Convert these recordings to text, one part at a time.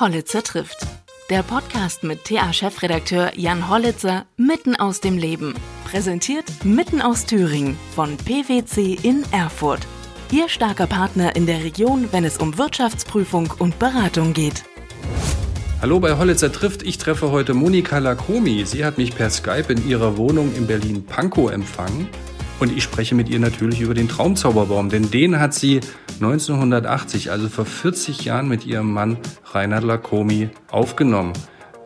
Hollitzer trifft. Der Podcast mit TA-Chefredakteur Jan Hollitzer mitten aus dem Leben. Präsentiert mitten aus Thüringen von PwC in Erfurt. Ihr starker Partner in der Region, wenn es um Wirtschaftsprüfung und Beratung geht. Hallo bei Hollitzer trifft. Ich treffe heute Monika Lakomi. Sie hat mich per Skype in ihrer Wohnung in Berlin-Pankow empfangen. Und ich spreche mit ihr natürlich über den Traumzauberbaum, denn den hat sie 1980, also vor 40 Jahren, mit ihrem Mann Reinhard Lakomi aufgenommen.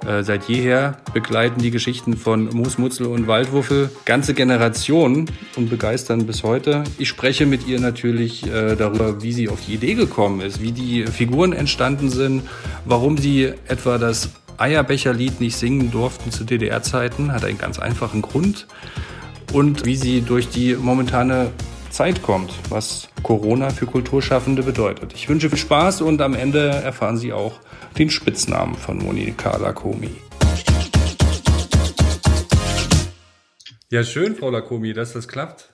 Äh, seit jeher begleiten die Geschichten von Moosmutzel und Waldwuffel ganze Generationen und begeistern bis heute. Ich spreche mit ihr natürlich äh, darüber, wie sie auf die Idee gekommen ist, wie die Figuren entstanden sind, warum sie etwa das Eierbecherlied nicht singen durften zu DDR-Zeiten, hat einen ganz einfachen Grund und wie sie durch die momentane Zeit kommt, was Corona für Kulturschaffende bedeutet. Ich wünsche viel Spaß und am Ende erfahren Sie auch den Spitznamen von Monika Lakomi. Ja, schön, Frau Lakomi, dass das klappt.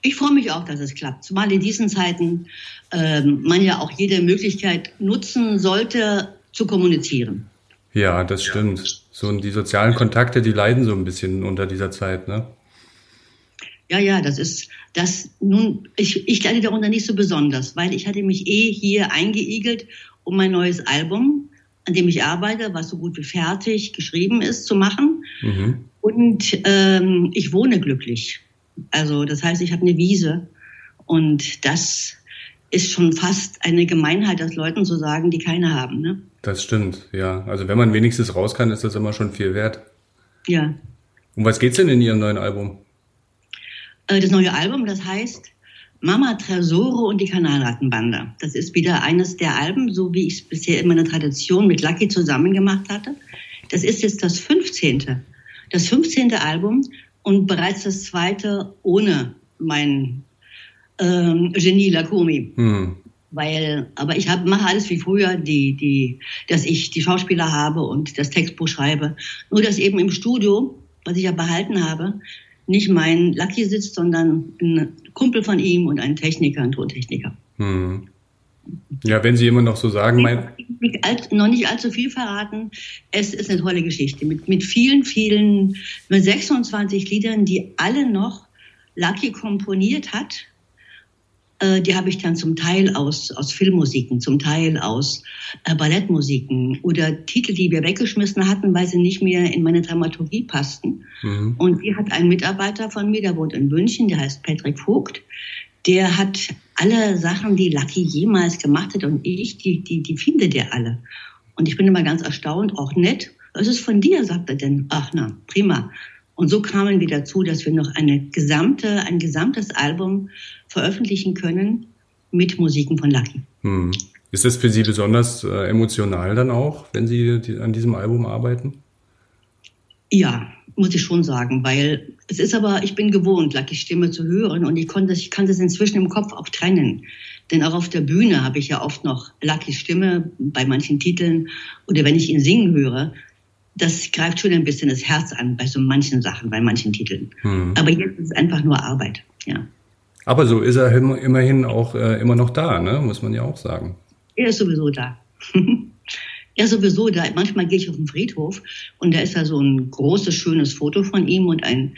Ich freue mich auch, dass es klappt, zumal in diesen Zeiten äh, man ja auch jede Möglichkeit nutzen sollte, zu kommunizieren. Ja, das stimmt. So die sozialen Kontakte, die leiden so ein bisschen unter dieser Zeit, ne? Ja, ja, das ist das nun, ich, ich leide darunter nicht so besonders, weil ich hatte mich eh hier eingeigelt, um mein neues Album, an dem ich arbeite, was so gut wie fertig geschrieben ist, zu machen. Mhm. Und ähm, ich wohne glücklich. Also das heißt, ich habe eine Wiese und das ist schon fast eine Gemeinheit, das Leuten zu sagen, die keine haben. Ne? Das stimmt, ja. Also wenn man wenigstens raus kann, ist das immer schon viel wert. Ja. Um was geht's denn in Ihrem neuen Album? Äh, das neue Album, das heißt Mama Tresore und die Kanalrattenbande. Das ist wieder eines der Alben, so wie ich es bisher in meiner Tradition mit Lucky zusammen gemacht hatte. Das ist jetzt das 15. Das 15. Album und bereits das zweite ohne mein ähm, Genie Lakomi. Hm. Weil, aber ich hab, mache alles wie früher, die, die, dass ich die Schauspieler habe und das Textbuch schreibe. Nur, dass eben im Studio, was ich ja behalten habe, nicht mein Lucky sitzt, sondern ein Kumpel von ihm und ein Techniker, ein Tontechniker. Hm. Ja, wenn Sie immer noch so sagen, mein nicht, noch nicht allzu viel verraten. Es ist eine tolle Geschichte mit, mit vielen, vielen, mit 26 Liedern, die alle noch Lucky komponiert hat die habe ich dann zum Teil aus, aus Filmmusiken, zum Teil aus äh, Ballettmusiken oder Titel, die wir weggeschmissen hatten, weil sie nicht mehr in meine Dramaturgie passten. Mhm. Und die hat ein Mitarbeiter von mir, der wohnt in München, der heißt Patrick Vogt. Der hat alle Sachen, die Lucky jemals gemacht hat und ich, die, die, die findet er alle. Und ich bin immer ganz erstaunt, auch nett. Was ist von dir, sagt er denn. Ach na, prima. Und so kamen wir dazu, dass wir noch eine gesamte, ein gesamtes Album veröffentlichen können mit Musiken von Lucky. Hm. Ist das für Sie besonders äh, emotional dann auch, wenn Sie die, an diesem Album arbeiten? Ja, muss ich schon sagen, weil es ist aber, ich bin gewohnt, Luckys Stimme zu hören und ich konnte, ich kann das inzwischen im Kopf auch trennen. Denn auch auf der Bühne habe ich ja oft noch Luckys Stimme bei manchen Titeln oder wenn ich ihn singen höre, das greift schon ein bisschen das Herz an bei so manchen Sachen, bei manchen Titeln. Hm. Aber jetzt ist es einfach nur Arbeit, ja. Aber so ist er immerhin auch äh, immer noch da, ne? muss man ja auch sagen. Er ist sowieso da. er ist sowieso da. Manchmal gehe ich auf den Friedhof und da ist da so ein großes, schönes Foto von ihm und ein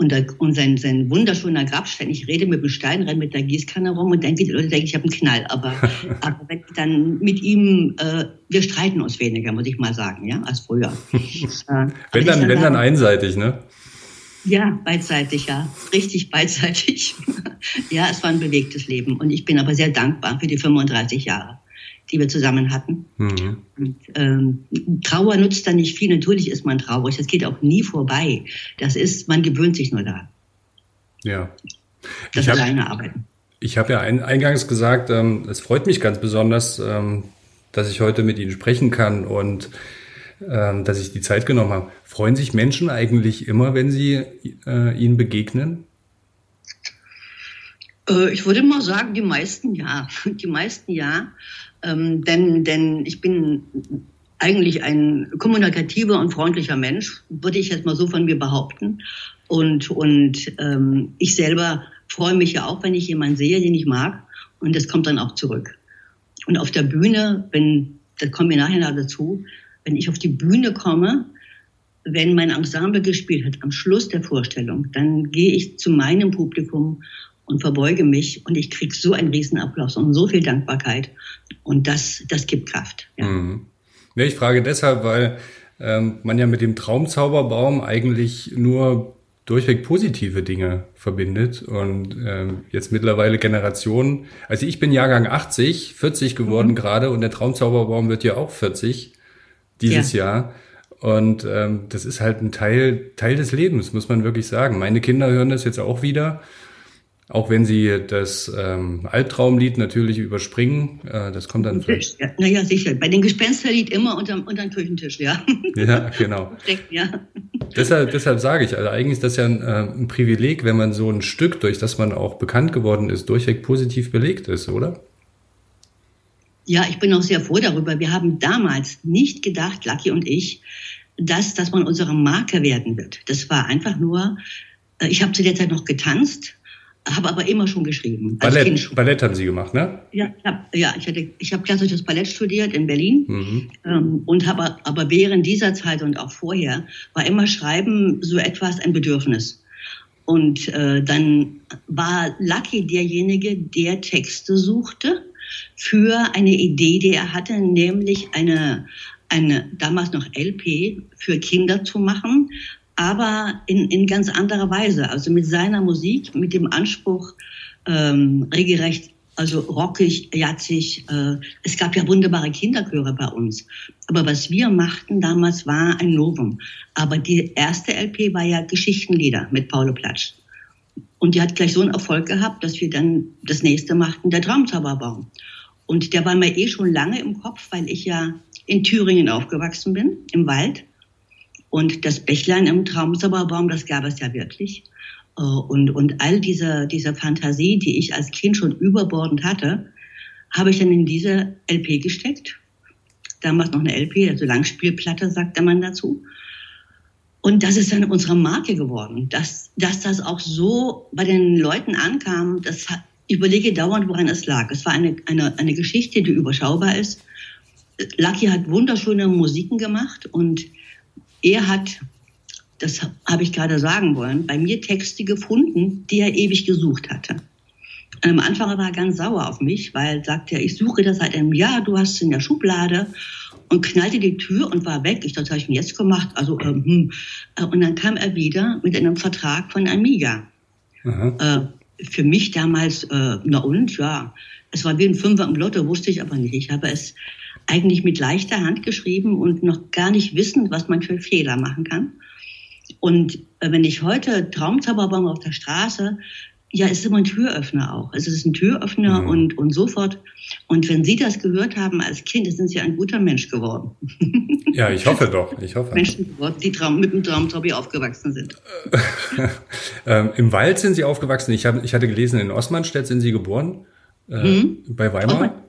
und, da, und sein, sein wunderschöner Grabstein. Ich rede mit dem Stein, renne mit der Gießkanne rum und denke, die Leute denken, ich habe einen Knall. Aber, aber wenn ich dann mit ihm, äh, wir streiten uns weniger, muss ich mal sagen, ja, als früher. äh, wenn dann, wenn dann einseitig, ne? Ja, beidseitig, ja. Richtig beidseitig. ja, es war ein bewegtes Leben. Und ich bin aber sehr dankbar für die 35 Jahre die wir zusammen hatten. Mhm. Und, ähm, Trauer nutzt da nicht viel. Natürlich ist man traurig. Das geht auch nie vorbei. Das ist, man gewöhnt sich nur daran. Ja. Das ich alleine hab, arbeiten. Ich habe ja ein, eingangs gesagt, ähm, es freut mich ganz besonders, ähm, dass ich heute mit Ihnen sprechen kann und ähm, dass ich die Zeit genommen habe. Freuen sich Menschen eigentlich immer, wenn sie äh, ihnen begegnen? Äh, ich würde mal sagen, die meisten ja. Die meisten ja. Ähm, denn, denn ich bin eigentlich ein kommunikativer und freundlicher Mensch, würde ich jetzt mal so von mir behaupten. Und, und ähm, ich selber freue mich ja auch, wenn ich jemanden sehe, den ich mag. Und das kommt dann auch zurück. Und auf der Bühne, wenn da kommen wir nachher noch dazu, wenn ich auf die Bühne komme, wenn mein Ensemble gespielt hat, am Schluss der Vorstellung, dann gehe ich zu meinem Publikum und verbeuge mich und ich kriege so einen Riesenapplaus und so viel Dankbarkeit. Und das, das gibt Kraft. Ja. Mhm. Ja, ich frage deshalb, weil ähm, man ja mit dem Traumzauberbaum eigentlich nur durchweg positive Dinge verbindet und ähm, jetzt mittlerweile Generationen, also ich bin Jahrgang 80, 40 geworden mhm. gerade und der Traumzauberbaum wird ja auch 40 dieses ja. Jahr. Und ähm, das ist halt ein Teil, Teil des Lebens, muss man wirklich sagen. Meine Kinder hören das jetzt auch wieder auch wenn sie das ähm, Albtraumlied natürlich überspringen, äh, das kommt dann vielleicht. Ja, naja, sicher. Bei den Gespensterlied immer unterm, unterm Küchentisch, ja. Ja, genau. ja. Deshalb, deshalb sage ich, also eigentlich ist das ja ein, äh, ein Privileg, wenn man so ein Stück, durch das man auch bekannt geworden ist, durchweg positiv belegt ist, oder? Ja, ich bin auch sehr froh darüber. Wir haben damals nicht gedacht, Lucky und ich, dass das man unsere Marke werden wird. Das war einfach nur, äh, ich habe zu der Zeit noch getanzt habe aber immer schon geschrieben. Ballett, schon. Ballett haben Sie gemacht, ne? Ja, ich habe ja, ich hatte, ich habe klassisches Ballett studiert in Berlin mhm. ähm, und habe aber während dieser Zeit und auch vorher war immer Schreiben so etwas ein Bedürfnis. Und äh, dann war Lucky derjenige, der Texte suchte für eine Idee, die er hatte, nämlich eine eine damals noch LP für Kinder zu machen, aber in, in ganz anderer Weise. Also mit seiner Musik, mit dem Anspruch, ähm, regelrecht, also rockig, jatzig. Äh, es gab ja wunderbare Kinderchöre bei uns. Aber was wir machten damals war ein Novum. Aber die erste LP war ja Geschichtenlieder mit Paulo Platsch. Und die hat gleich so einen Erfolg gehabt, dass wir dann das nächste machten, der Traumzauberbaum. Und der war mir eh schon lange im Kopf, weil ich ja in Thüringen aufgewachsen bin, im Wald. Und das Bächlein im Traumzauberbaum, das gab es ja wirklich. Äh, und, und all diese, diese Fantasie, die ich als Kind schon überbordend hatte, habe ich dann in diese LP gesteckt. Damals noch eine LP, also Langspielplatte, sagte man dazu. Und das ist dann unsere Marke geworden. Dass, dass das auch so bei den Leuten ankam, das ich überlege dauernd, woran es lag. Es war eine, eine, eine Geschichte, die überschaubar ist. Lucky hat wunderschöne Musiken gemacht und er hat, das habe ich gerade sagen wollen, bei mir Texte gefunden, die er ewig gesucht hatte. Und am Anfang war er ganz sauer auf mich, weil sagte er, ich suche das seit einem Jahr, du hast es in der Schublade und knallte die Tür und war weg. Ich dachte, was habe ich mir jetzt gemacht? Also, ähm, hm. Äh, und dann kam er wieder mit einem Vertrag von Amiga. Äh, für mich damals, äh, na und, ja, es war wie ein Fünfer im Lotto, wusste ich aber nicht. Ich habe es eigentlich mit leichter Hand geschrieben und noch gar nicht wissend, was man für Fehler machen kann. Und äh, wenn ich heute Traumzauberbaum auf der Straße, ja, es ist immer ein Türöffner auch. Es ist ein Türöffner mhm. und, und sofort. Und wenn Sie das gehört haben als Kind, dann sind Sie ein guter Mensch geworden. Ja, ich hoffe doch. Ich hoffe. Menschen geworden, die Traum, mit dem Traumzauber aufgewachsen sind. ähm, Im Wald sind Sie aufgewachsen. Ich, hab, ich hatte gelesen, in Osmanstedt sind Sie geboren. Äh, mhm. Bei Weimar?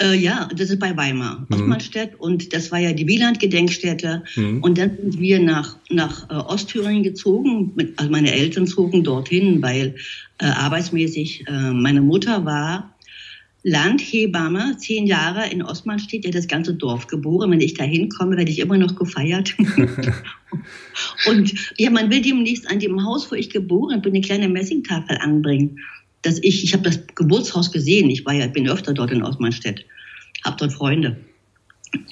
Äh, ja, das ist bei Weimar, mhm. Ottmannstedt. Und das war ja die Wieland-Gedenkstätte. Mhm. Und dann sind wir nach, nach äh, Ostthüringen gezogen. Mit, also meine Eltern zogen dorthin, weil äh, arbeitsmäßig äh, meine Mutter war Landhebamme, zehn Jahre in Ostmannstedt, ja das ganze Dorf geboren. Wenn ich da hinkomme, werde ich immer noch gefeiert. und ja, man will demnächst an dem Haus, wo ich geboren bin, eine kleine Messingtafel anbringen dass ich, ich habe das Geburtshaus gesehen, ich war ja, bin öfter dort in Osmanstedt, habe dort Freunde.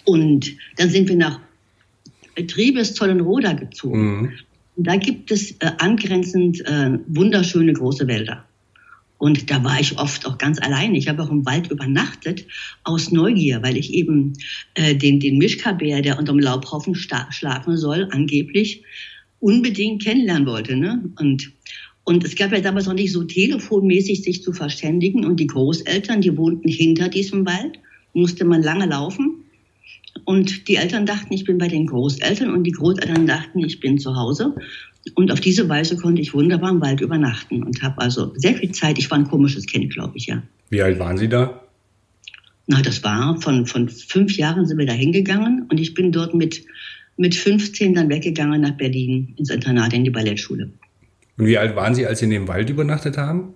Und dann sind wir nach Triebes-Zollenroda gezogen. Mhm. Da gibt es äh, angrenzend äh, wunderschöne große Wälder. Und da war ich oft auch ganz allein. Ich habe auch im Wald übernachtet aus Neugier, weil ich eben äh, den, den Mischkabär, der unterm Laubhaufen schlafen soll, angeblich unbedingt kennenlernen wollte. Ne? Und und es gab ja damals noch nicht so telefonmäßig sich zu verständigen. Und die Großeltern, die wohnten hinter diesem Wald, musste man lange laufen. Und die Eltern dachten, ich bin bei den Großeltern und die Großeltern dachten, ich bin zu Hause. Und auf diese Weise konnte ich wunderbar im Wald übernachten und habe also sehr viel Zeit. Ich war ein komisches Kind, glaube ich, ja. Wie alt waren Sie da? Na, das war von, von fünf Jahren sind wir da hingegangen und ich bin dort mit, mit 15 dann weggegangen nach Berlin ins Internat in die Ballettschule. Und wie alt waren Sie, als Sie in dem Wald übernachtet haben?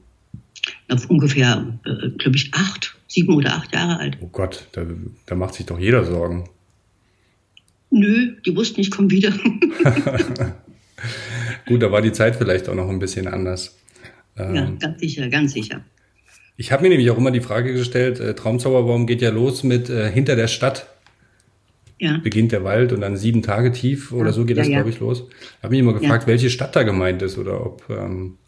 Auf ungefähr, äh, glaube ich, acht. sieben oder acht Jahre alt. Oh Gott, da, da macht sich doch jeder Sorgen. Nö, die wussten, ich komme wieder. Gut, da war die Zeit vielleicht auch noch ein bisschen anders. Ähm, ja, ganz sicher, ganz sicher. Ich habe mir nämlich auch immer die Frage gestellt, äh, Traumzauberbaum geht ja los mit äh, hinter der Stadt. Ja. Beginnt der Wald und dann sieben Tage tief oder so geht das, glaube ich, los. Ich habe mich immer gefragt, welche Stadt da gemeint ist oder ob ähm,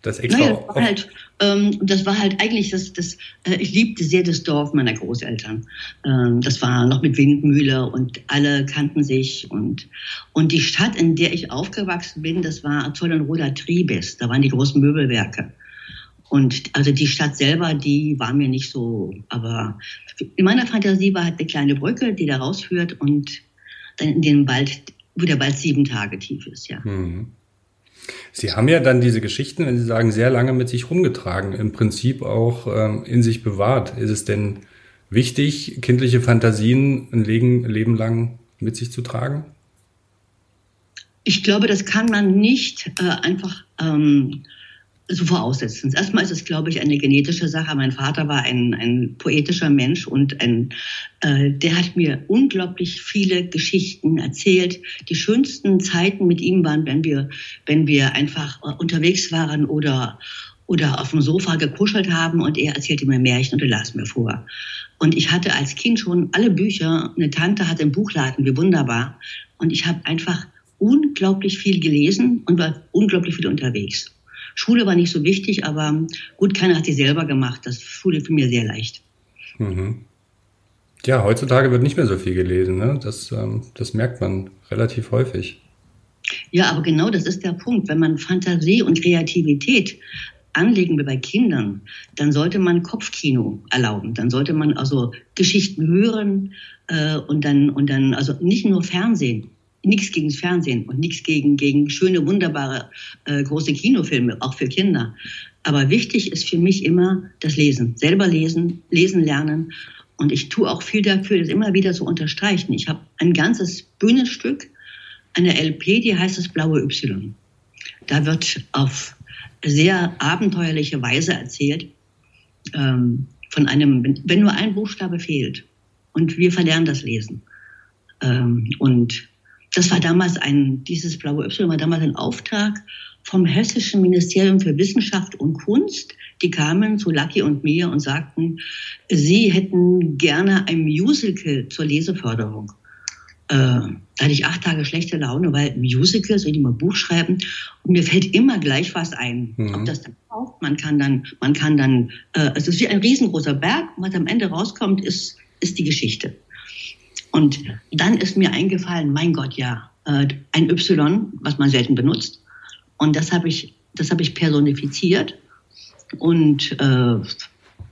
das extra. Naja, das, war halt, ähm, das war halt eigentlich das, das äh, ich liebte sehr das Dorf meiner Großeltern. Ähm, das war noch mit Windmühle und alle kannten sich und, und die Stadt, in der ich aufgewachsen bin, das war Zollenroda Tribes. Da waren die großen Möbelwerke. Und also die Stadt selber, die war mir nicht so, aber in meiner Fantasie war halt eine kleine Brücke, die da rausführt und dann in den Wald, wo der Wald sieben Tage tief ist, ja. Mhm. Sie haben ja dann diese Geschichten, wenn Sie sagen, sehr lange mit sich rumgetragen, im Prinzip auch ähm, in sich bewahrt. Ist es denn wichtig, kindliche Fantasien ein Leben, Leben lang mit sich zu tragen? Ich glaube, das kann man nicht äh, einfach ähm, so voraussetzen. Erstmal ist es, glaube ich, eine genetische Sache. Mein Vater war ein, ein poetischer Mensch und ein, äh, der hat mir unglaublich viele Geschichten erzählt. Die schönsten Zeiten mit ihm waren, wenn wir, wenn wir einfach äh, unterwegs waren oder, oder auf dem Sofa gekuschelt haben und er erzählte mir Märchen und er las mir vor. Und ich hatte als Kind schon alle Bücher. Eine Tante hatte einen Buchladen, wie wunderbar. Und ich habe einfach unglaublich viel gelesen und war unglaublich viel unterwegs. Schule war nicht so wichtig, aber gut, keiner hat sie selber gemacht. Das Schule für mir sehr leicht. Mhm. Ja, heutzutage wird nicht mehr so viel gelesen. Ne? Das, ähm, das merkt man relativ häufig. Ja, aber genau das ist der Punkt. Wenn man Fantasie und Kreativität anlegen will bei Kindern, dann sollte man Kopfkino erlauben. Dann sollte man also Geschichten hören äh, und dann und dann also nicht nur Fernsehen nichts gegen das Fernsehen und nichts gegen, gegen schöne, wunderbare, äh, große Kinofilme, auch für Kinder. Aber wichtig ist für mich immer das Lesen. Selber lesen, lesen lernen. Und ich tue auch viel dafür, das immer wieder zu unterstreichen. Ich habe ein ganzes Bühnenstück, eine LP, die heißt das Blaue Y. Da wird auf sehr abenteuerliche Weise erzählt, ähm, von einem, wenn nur ein Buchstabe fehlt. Und wir verlernen das Lesen. Ähm, und das war damals ein, dieses blaue Y war damals ein Auftrag vom Hessischen Ministerium für Wissenschaft und Kunst. Die kamen zu Lucky und mir und sagten, sie hätten gerne ein Musical zur Leseförderung. Äh, da hatte ich acht Tage schlechte Laune, weil Musical, soll ich mal Buch schreiben und mir fällt immer gleich was ein. Mhm. Ob das dann kauft, man kann dann, man kann dann, äh, es ist wie ein riesengroßer Berg und was am Ende rauskommt, ist, ist die Geschichte. Und dann ist mir eingefallen, mein Gott, ja, äh, ein Y, was man selten benutzt. Und das habe ich, das habe ich personifiziert. Und, äh,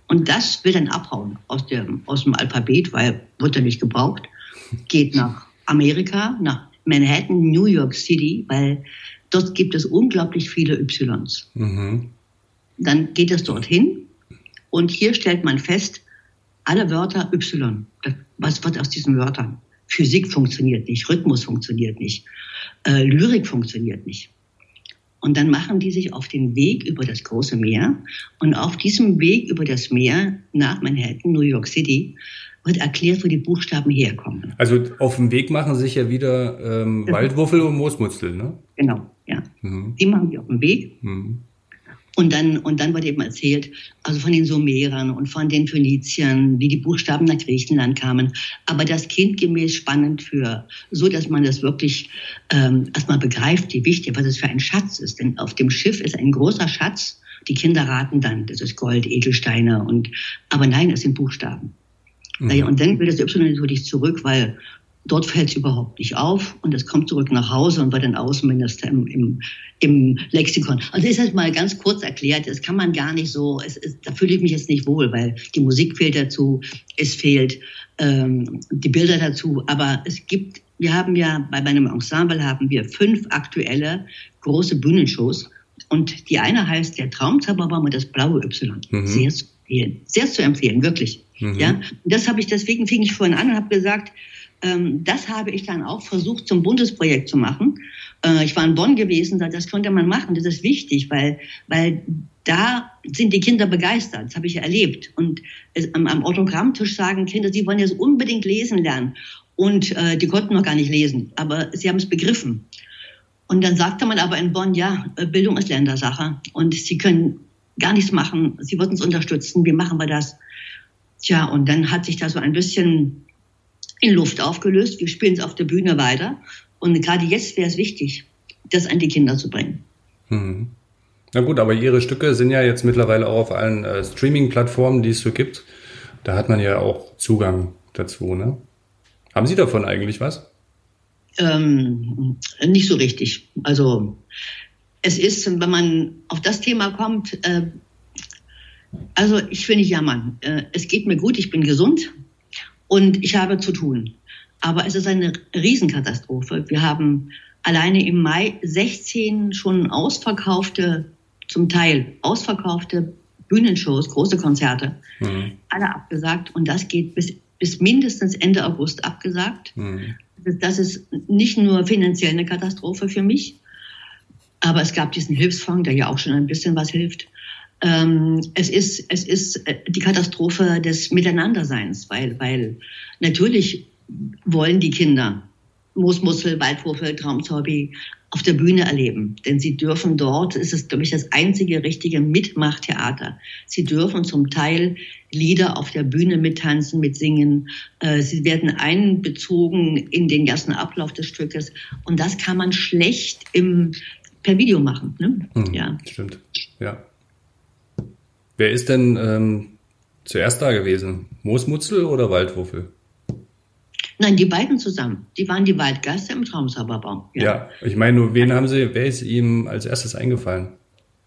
und das will dann abhauen aus dem, aus dem Alphabet, weil wird er nicht gebraucht. Geht nach Amerika, nach Manhattan, New York City, weil dort gibt es unglaublich viele Ys. Mhm. Dann geht es dorthin und hier stellt man fest, alle Wörter Y. Was wird aus diesen Wörtern? Physik funktioniert nicht, Rhythmus funktioniert nicht, äh, Lyrik funktioniert nicht. Und dann machen die sich auf den Weg über das große Meer. Und auf diesem Weg über das Meer nach Manhattan, New York City, wird erklärt, wo die Buchstaben herkommen. Also auf dem Weg machen sich ja wieder ähm, Waldwuffel und Moosmutzel, ne? Genau, ja. Mhm. Die machen die auf dem Weg. Mhm. Und dann, und dann wird eben erzählt, also von den Sumerern und von den Phöniziern, wie die Buchstaben nach Griechenland kamen. Aber das kindgemäß spannend für, so dass man das wirklich ähm, erstmal begreift, wie wichtig, was es für ein Schatz ist. Denn auf dem Schiff ist ein großer Schatz. Die Kinder raten dann, das ist Gold, Edelsteine und, aber nein, es sind Buchstaben. Mhm. Und dann will das Y natürlich zurück, weil Dort fällt es überhaupt nicht auf und es kommt zurück nach Hause und wird dann Außenminister im, im, im Lexikon. Also ist das mal ganz kurz erklärt, das kann man gar nicht so, es, es, da fühle ich mich jetzt nicht wohl, weil die Musik fehlt dazu, es fehlt ähm, die Bilder dazu, aber es gibt, wir haben ja bei meinem Ensemble haben wir fünf aktuelle große Bühnenshows und die eine heißt der Traumzauberbaum und das blaue Y. Mhm. Sehr zu empfehlen, sehr zu empfehlen, wirklich. Mhm. Ja, und das habe ich, deswegen fing ich vorhin an und habe gesagt, das habe ich dann auch versucht zum Bundesprojekt zu machen. Äh, ich war in Bonn gewesen, das konnte man machen, das ist wichtig, weil, weil da sind die Kinder begeistert. Das habe ich erlebt. Und am, am Autogrammtisch sagen Kinder, sie wollen jetzt unbedingt lesen lernen. Und äh, die konnten noch gar nicht lesen, aber sie haben es begriffen. Und dann sagte man aber in Bonn, ja, äh, Bildung ist Ländersache und sie können gar nichts machen. Sie würden uns unterstützen. Wie machen wir das? Tja, und dann hat sich da so ein bisschen in Luft aufgelöst. Wir spielen es auf der Bühne weiter. Und gerade jetzt wäre es wichtig, das an die Kinder zu bringen. Hm. Na gut, aber Ihre Stücke sind ja jetzt mittlerweile auch auf allen äh, Streaming-Plattformen, die es so gibt. Da hat man ja auch Zugang dazu, ne? Haben Sie davon eigentlich was? Ähm, nicht so richtig. Also es ist, wenn man auf das Thema kommt, äh, also ich will nicht jammern. Äh, es geht mir gut, ich bin gesund und ich habe zu tun. Aber es ist eine Riesenkatastrophe. Wir haben alleine im Mai 16 schon ausverkaufte, zum Teil ausverkaufte Bühnenshows, große Konzerte, mhm. alle abgesagt. Und das geht bis, bis mindestens Ende August abgesagt. Mhm. Das ist nicht nur finanziell eine Katastrophe für mich, aber es gab diesen Hilfsfonds, der ja auch schon ein bisschen was hilft. Ähm, es ist, es ist äh, die Katastrophe des Miteinanderseins, weil, weil natürlich wollen die Kinder Moosmussel, Waldwurfel, Traumzorbi auf der Bühne erleben. Denn sie dürfen dort, ist es, glaube ich, das einzige richtige Mitmachtheater. Sie dürfen zum Teil Lieder auf der Bühne mittanzen, mitsingen. Äh, sie werden einbezogen in den ganzen Ablauf des Stückes. Und das kann man schlecht im, per Video machen. Ne? Hm, ja. Stimmt, ja. Wer ist denn ähm, zuerst da gewesen? Moosmutzel oder Waldwuffel? Nein, die beiden zusammen. Die waren die Waldgeister im Traumzauberbaum. Ja. ja, ich meine nur, wen haben Sie, wer ist ihm als erstes eingefallen?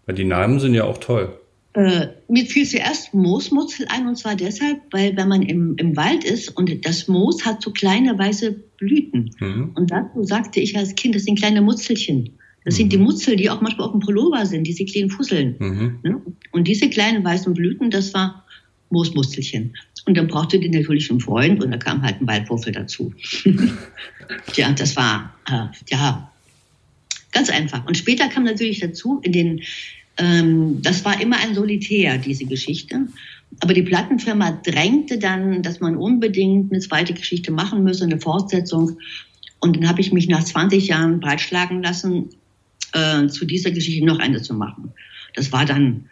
Weil die Namen sind ja auch toll. Äh, mir fiel zuerst Moosmutzel ein und zwar deshalb, weil wenn man im, im Wald ist und das Moos hat so kleine weiße Blüten. Mhm. Und dazu sagte ich als Kind, das sind kleine Mutzelchen. Das mhm. sind die mhm. Mutzel, die auch manchmal auf dem Pullover sind, diese kleinen Fusseln. Mhm. Ne? Und diese kleinen weißen Blüten, das war Moosmustelchen. Und dann brauchte die natürlich einen Freund und da kam halt ein Waldwurfel dazu. ja, das war, äh, ja, ganz einfach. Und später kam natürlich dazu, in den, ähm, das war immer ein Solitär, diese Geschichte. Aber die Plattenfirma drängte dann, dass man unbedingt eine zweite Geschichte machen müsse, eine Fortsetzung. Und dann habe ich mich nach 20 Jahren breitschlagen lassen, äh, zu dieser Geschichte noch eine zu machen. Das war dann,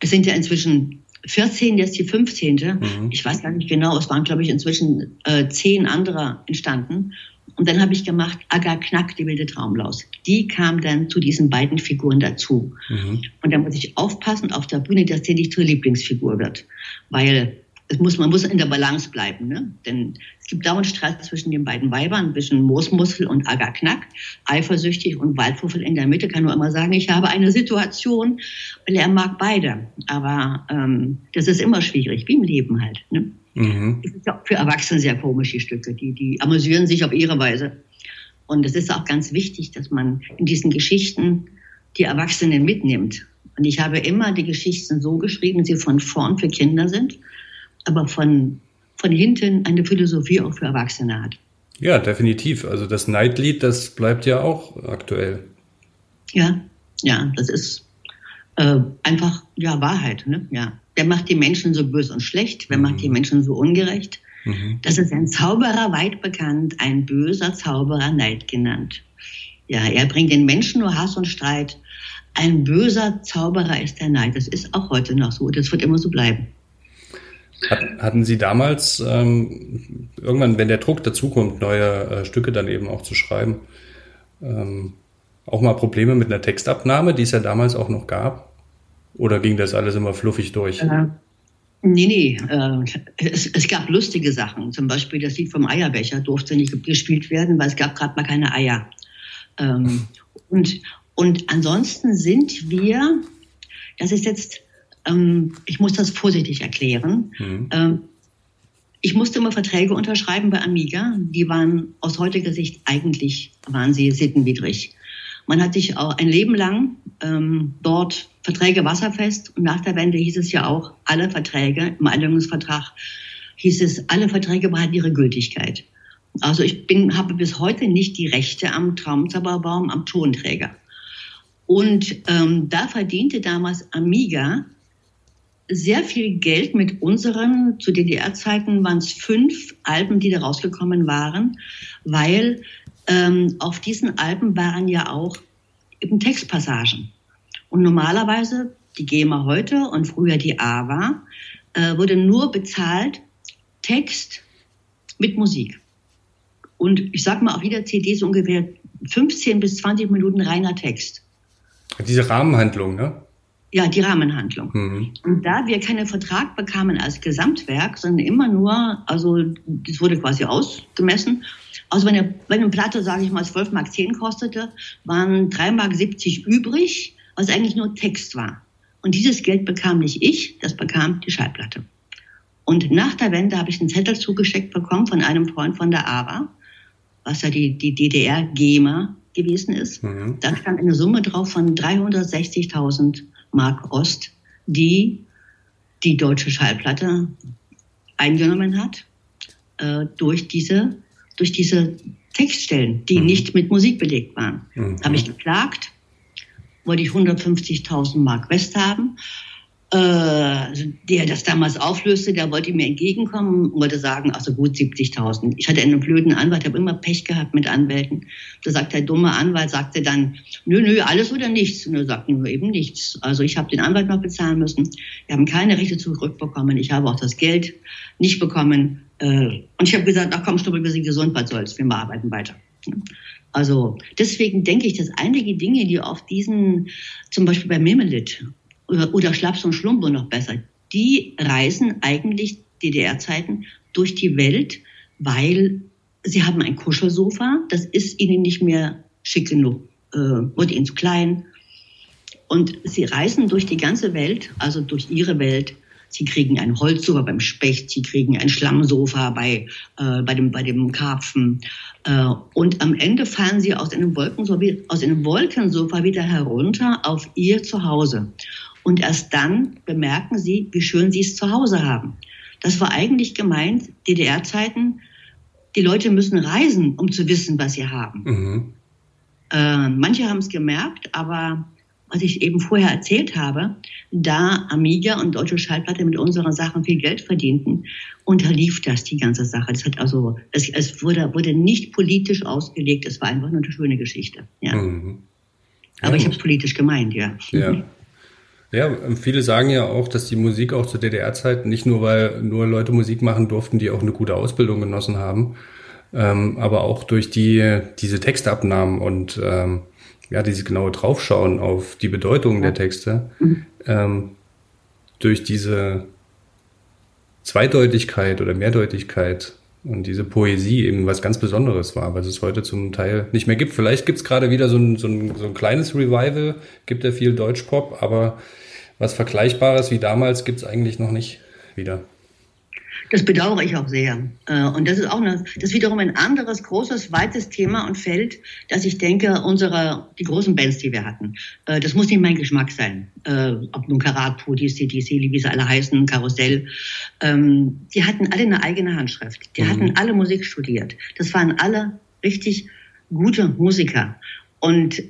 es sind ja inzwischen 14, jetzt die 15. Mhm. Ich weiß gar nicht genau, es waren, glaube ich, inzwischen äh, zehn andere entstanden. Und dann habe ich gemacht Aga Knack, die wilde Traumlaus. Die kam dann zu diesen beiden Figuren dazu. Mhm. Und da muss ich aufpassen auf der Bühne, dass die nicht zur Lieblingsfigur wird. Weil es muss, man muss in der Balance bleiben. Ne? Denn es gibt dauernd Streit zwischen den beiden Weibern, zwischen Moosmussel und Aga Knack. Eifersüchtig und Waldfuffel in der Mitte kann nur immer sagen, ich habe eine Situation, weil er mag beide. Aber ähm, das ist immer schwierig, wie im Leben halt. Ne? Mhm. Das ist ja auch für Erwachsene sehr komisch, die Stücke. Die, die amüsieren sich auf ihre Weise. Und es ist auch ganz wichtig, dass man in diesen Geschichten die Erwachsenen mitnimmt. Und ich habe immer die Geschichten so geschrieben, dass sie von vorn für Kinder sind aber von, von hinten eine Philosophie auch für Erwachsene hat. Ja, definitiv. Also das Neidlied, das bleibt ja auch aktuell. Ja, ja, das ist äh, einfach ja Wahrheit. Ne? Ja, wer macht die Menschen so böse und schlecht? Wer mhm. macht die mhm. Menschen so ungerecht? Mhm. Das ist ein Zauberer weit bekannt, ein böser Zauberer Neid genannt. Ja, er bringt den Menschen nur Hass und Streit. Ein böser Zauberer ist der Neid. Das ist auch heute noch so. Das wird immer so bleiben. Hatten Sie damals ähm, irgendwann, wenn der Druck dazukommt, neue äh, Stücke dann eben auch zu schreiben, ähm, auch mal Probleme mit einer Textabnahme, die es ja damals auch noch gab? Oder ging das alles immer fluffig durch? Äh, nee, nee. Äh, es, es, gab lustige Sachen. Zum Beispiel das Lied vom Eierbecher durfte nicht gespielt werden, weil es gab gerade mal keine Eier. Ähm, und, und ansonsten sind wir, das ist jetzt ähm, ich muss das vorsichtig erklären. Mhm. Ähm, ich musste immer Verträge unterschreiben bei Amiga. Die waren aus heutiger Sicht eigentlich waren sie sittenwidrig. Man hat sich auch ein Leben lang ähm, dort Verträge wasserfest und nach der Wende hieß es ja auch, alle Verträge im Einigungsvertrag hieß es, alle Verträge behalten ihre Gültigkeit. Also ich bin, habe bis heute nicht die Rechte am Traumzauberbaum, am Tonträger. Und ähm, da verdiente damals Amiga sehr viel Geld mit unseren, zu DDR-Zeiten waren es fünf Alben, die da rausgekommen waren, weil ähm, auf diesen Alben waren ja auch eben Textpassagen. Und normalerweise, die GEMA heute und früher die AWA, äh, wurde nur bezahlt Text mit Musik. Und ich sag mal, auf jeder CD so ungefähr 15 bis 20 Minuten reiner Text. Diese Rahmenhandlung, ne? Ja, die Rahmenhandlung. Mhm. Und da wir keinen Vertrag bekamen als Gesamtwerk, sondern immer nur, also das wurde quasi ausgemessen. Also wenn, eine, wenn eine Platte, sage ich mal, 12 Mark 10 kostete, waren 3 Mark 70 übrig, was eigentlich nur Text war. Und dieses Geld bekam nicht ich, das bekam die Schallplatte. Und nach der Wende habe ich einen Zettel zugeschickt bekommen von einem Freund von der ARA, was ja die, die DDR-GEMA gewesen ist. Mhm. Da stand eine Summe drauf von 360.000 Mark Ost, die die deutsche Schallplatte eingenommen hat äh, durch diese durch diese Textstellen, die mhm. nicht mit Musik belegt waren. Mhm. Habe ich geklagt, wollte ich 150.000 Mark West haben der das damals auflöste, der wollte mir entgegenkommen und wollte sagen, also gut 70.000. Ich hatte einen blöden Anwalt, habe immer Pech gehabt mit Anwälten. Da sagt der dumme Anwalt, sagte dann, nö, nö, alles oder nichts. Und er sagte nur eben nichts. Also ich habe den Anwalt noch bezahlen müssen. Wir haben keine Rechte zurückbekommen. Ich habe auch das Geld nicht bekommen. Äh, und ich habe gesagt, ach komm, Stubbel, wir sind gesund, was soll's, wir arbeiten weiter. Also deswegen denke ich, dass einige Dinge, die auf diesen, zum Beispiel bei Memelit oder, Schlaps und Schlumbo noch besser, die reisen eigentlich DDR-Zeiten durch die Welt, weil sie haben ein Kuschelsofa, das ist ihnen nicht mehr schick genug, äh, ihnen zu klein. Und sie reisen durch die ganze Welt, also durch ihre Welt. Sie kriegen ein Holzsofa beim Specht, sie kriegen ein Schlammsofa bei, äh, bei, dem, bei dem Karpfen. Äh, und am Ende fallen sie aus einem, Wolkensofa, aus einem Wolkensofa wieder herunter auf ihr Zuhause. Und erst dann bemerken sie, wie schön sie es zu Hause haben. Das war eigentlich gemeint, DDR-Zeiten, die Leute müssen reisen, um zu wissen, was sie haben. Mhm. Äh, manche haben es gemerkt, aber was ich eben vorher erzählt habe, da Amiga und Deutsche Schallplatte mit unseren Sachen viel Geld verdienten, unterlief das die ganze Sache. Das hat also, es, es wurde, wurde nicht politisch ausgelegt, es war einfach nur eine schöne Geschichte. Ja. Mhm. Aber ja, ich habe es politisch gemeint, ja. Ja. Ja, viele sagen ja auch, dass die Musik auch zur DDR-Zeit nicht nur, weil nur Leute Musik machen durften, die auch eine gute Ausbildung genossen haben, ähm, aber auch durch die diese Textabnahmen und ähm, ja, dieses genaue Draufschauen auf die Bedeutung der Texte, mhm. ähm, durch diese Zweideutigkeit oder Mehrdeutigkeit und diese Poesie eben was ganz Besonderes war, was es heute zum Teil nicht mehr gibt. Vielleicht gibt es gerade wieder so ein, so, ein, so ein kleines Revival, gibt ja viel Deutschpop, aber was Vergleichbares wie damals gibt es eigentlich noch nicht wieder. Das bedauere ich auch sehr. Äh, und das ist auch eine, das ist wiederum ein anderes, großes, weites Thema und Feld, dass ich denke, unsere, die großen Bands, die wir hatten, äh, das muss nicht mein Geschmack sein. Äh, ob nun Karat, Pudi, CTC, wie sie alle heißen, Karussell. Ähm, die hatten alle eine eigene Handschrift. Die mhm. hatten alle Musik studiert. Das waren alle richtig gute Musiker. Und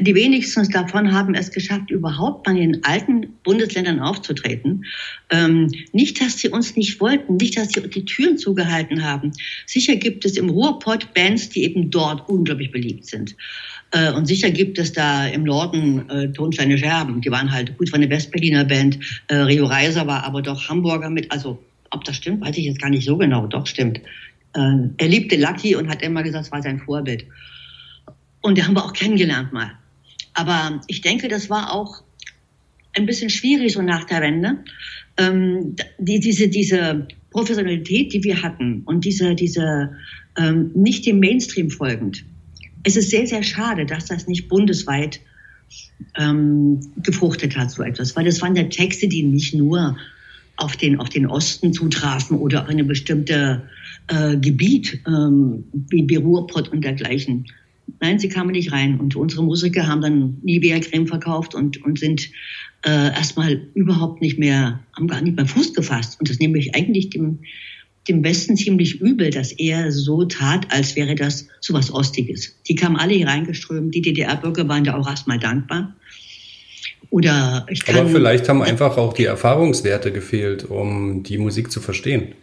die wenigsten davon haben es geschafft, überhaupt mal in den alten Bundesländern aufzutreten. Ähm, nicht, dass sie uns nicht wollten, nicht, dass sie die Türen zugehalten haben. Sicher gibt es im Ruhrpott Bands, die eben dort unglaublich beliebt sind. Äh, und sicher gibt es da im Norden äh, Tonsteine Scherben. Die waren halt gut von der Westberliner Band. Äh, Rio Reiser war aber doch Hamburger mit. Also, ob das stimmt, weiß ich jetzt gar nicht so genau. Doch, stimmt. Äh, er liebte Lucky und hat immer gesagt, es war sein Vorbild. Und den haben wir auch kennengelernt mal. Aber ich denke, das war auch ein bisschen schwierig so nach der Wende. Ähm, die, diese, diese Professionalität, die wir hatten und diese, diese ähm, nicht dem Mainstream folgend. Es ist sehr, sehr schade, dass das nicht bundesweit ähm, gefruchtet hat, so etwas, weil das waren ja Texte, die nicht nur auf den, auf den Osten zutrafen oder auf eine bestimmte äh, Gebiet, ähm, wie Ruhrpott und dergleichen, Nein, sie kamen nicht rein. Und unsere Musiker haben dann Nivea-Creme verkauft und, und sind äh, erstmal überhaupt nicht mehr, haben gar nicht mehr Fuß gefasst. Und das nehme ich eigentlich dem, dem Westen ziemlich übel, dass er so tat, als wäre das so was Ostiges. Die kamen alle hier reingeströmt, die DDR-Bürger waren da auch erstmal dankbar. Oder ich kann, Aber vielleicht haben einfach auch die Erfahrungswerte gefehlt, um die Musik zu verstehen.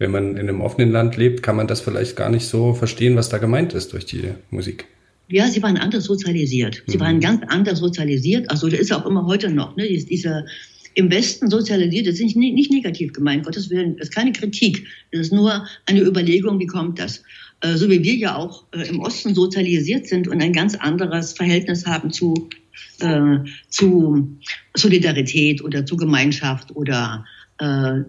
Wenn man in einem offenen Land lebt, kann man das vielleicht gar nicht so verstehen, was da gemeint ist durch die Musik. Ja, sie waren anders sozialisiert. Sie mhm. waren ganz anders sozialisiert. Also das ist auch immer heute noch. Ne? Dieser im Westen sozialisiert, das ist nicht, nicht negativ gemeint, Gottes Willen, das ist keine Kritik. Das ist nur eine Überlegung, wie kommt das? Äh, so wie wir ja auch äh, im Osten sozialisiert sind und ein ganz anderes Verhältnis haben zu, äh, zu Solidarität oder zu Gemeinschaft oder, äh,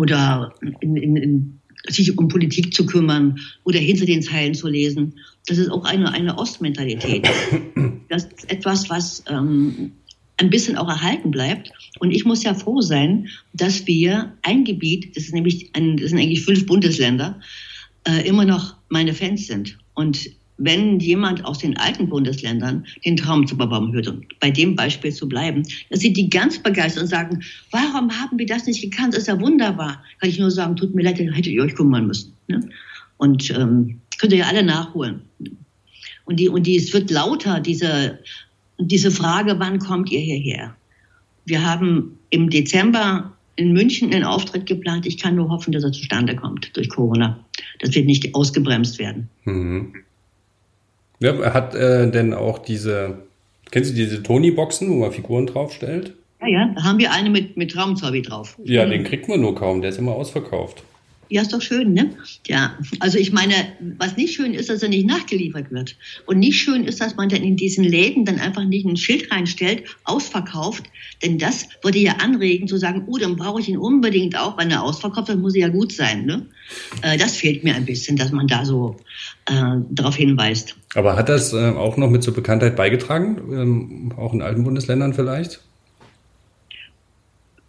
oder in, in, in, sich um Politik zu kümmern oder hinter den Zeilen zu lesen. Das ist auch eine, eine Ostmentalität. Das ist etwas, was ähm, ein bisschen auch erhalten bleibt. Und ich muss ja froh sein, dass wir ein Gebiet, das ist nämlich ein, das sind eigentlich fünf Bundesländer, äh, immer noch meine Fans sind. Und wenn jemand aus den alten Bundesländern den Traumzauberbaum hört, und bei dem Beispiel zu bleiben, dass sie die ganz begeistert und sagen, warum haben wir das nicht gekannt? Das ist ja wunderbar. Kann ich nur sagen, tut mir leid, dann hättet ihr euch kümmern müssen. Ne? Und ähm, könnt ihr ja alle nachholen. Und, die, und die, es wird lauter, diese, diese Frage, wann kommt ihr hierher? Wir haben im Dezember in München einen Auftritt geplant. Ich kann nur hoffen, dass er zustande kommt durch Corona. Das wird nicht ausgebremst werden. Mhm. Ja, er hat äh, denn auch diese, kennst du diese Tony-Boxen, wo man Figuren draufstellt? Ja, ja, da haben wir eine mit, mit Traumzaubi drauf. Ja, den kriegt man nur kaum, der ist immer ausverkauft. Ja, ist doch schön, ne? Ja, also ich meine, was nicht schön ist, dass er nicht nachgeliefert wird. Und nicht schön ist, dass man dann in diesen Läden dann einfach nicht ein Schild reinstellt, ausverkauft. Denn das würde ja anregen zu sagen, oh, dann brauche ich ihn unbedingt auch, weil er ausverkauft ist, muss er ja gut sein. Ne? Äh, das fehlt mir ein bisschen, dass man da so äh, darauf hinweist. Aber hat das äh, auch noch mit zur Bekanntheit beigetragen? Ähm, auch in alten Bundesländern vielleicht?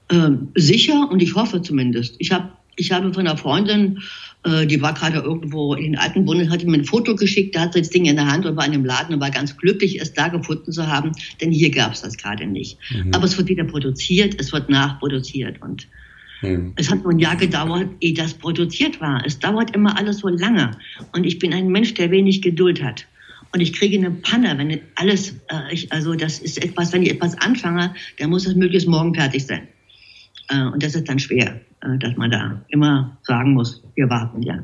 Ähm, sicher und ich hoffe zumindest. Ich habe ich habe von einer Freundin, äh, die war gerade irgendwo in den alten Bund, hat mir ein Foto geschickt, da hat sie das Ding in der Hand und war in einem Laden und war ganz glücklich, es da gefunden zu haben, denn hier gab es das gerade nicht. Mhm. Aber es wird wieder produziert, es wird nachproduziert und mhm. es hat nur ein Jahr gedauert, ehe das produziert war. Es dauert immer alles so lange und ich bin ein Mensch, der wenig Geduld hat. Und ich kriege eine Panne, wenn alles, äh, ich, also das ist etwas, wenn ich etwas anfange, dann muss es möglichst morgen fertig sein. Äh, und das ist dann schwer. Äh, dass man da immer sagen muss, wir warten ja.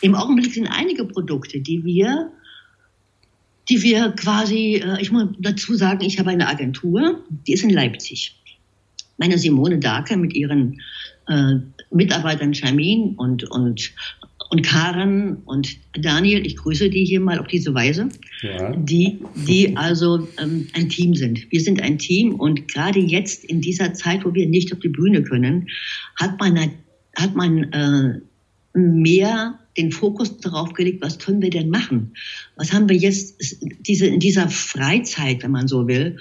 Im Augenblick sind einige Produkte, die wir, die wir quasi, äh, ich muss dazu sagen, ich habe eine Agentur, die ist in Leipzig. Meine Simone Darke mit ihren äh, Mitarbeitern Charmin und, und und Karen und Daniel, ich grüße die hier mal auf diese Weise, ja. die, die also ähm, ein Team sind. Wir sind ein Team und gerade jetzt in dieser Zeit, wo wir nicht auf die Bühne können, hat man, hat man äh, mehr den Fokus darauf gelegt, was können wir denn machen? Was haben wir jetzt diese, in dieser Freizeit, wenn man so will,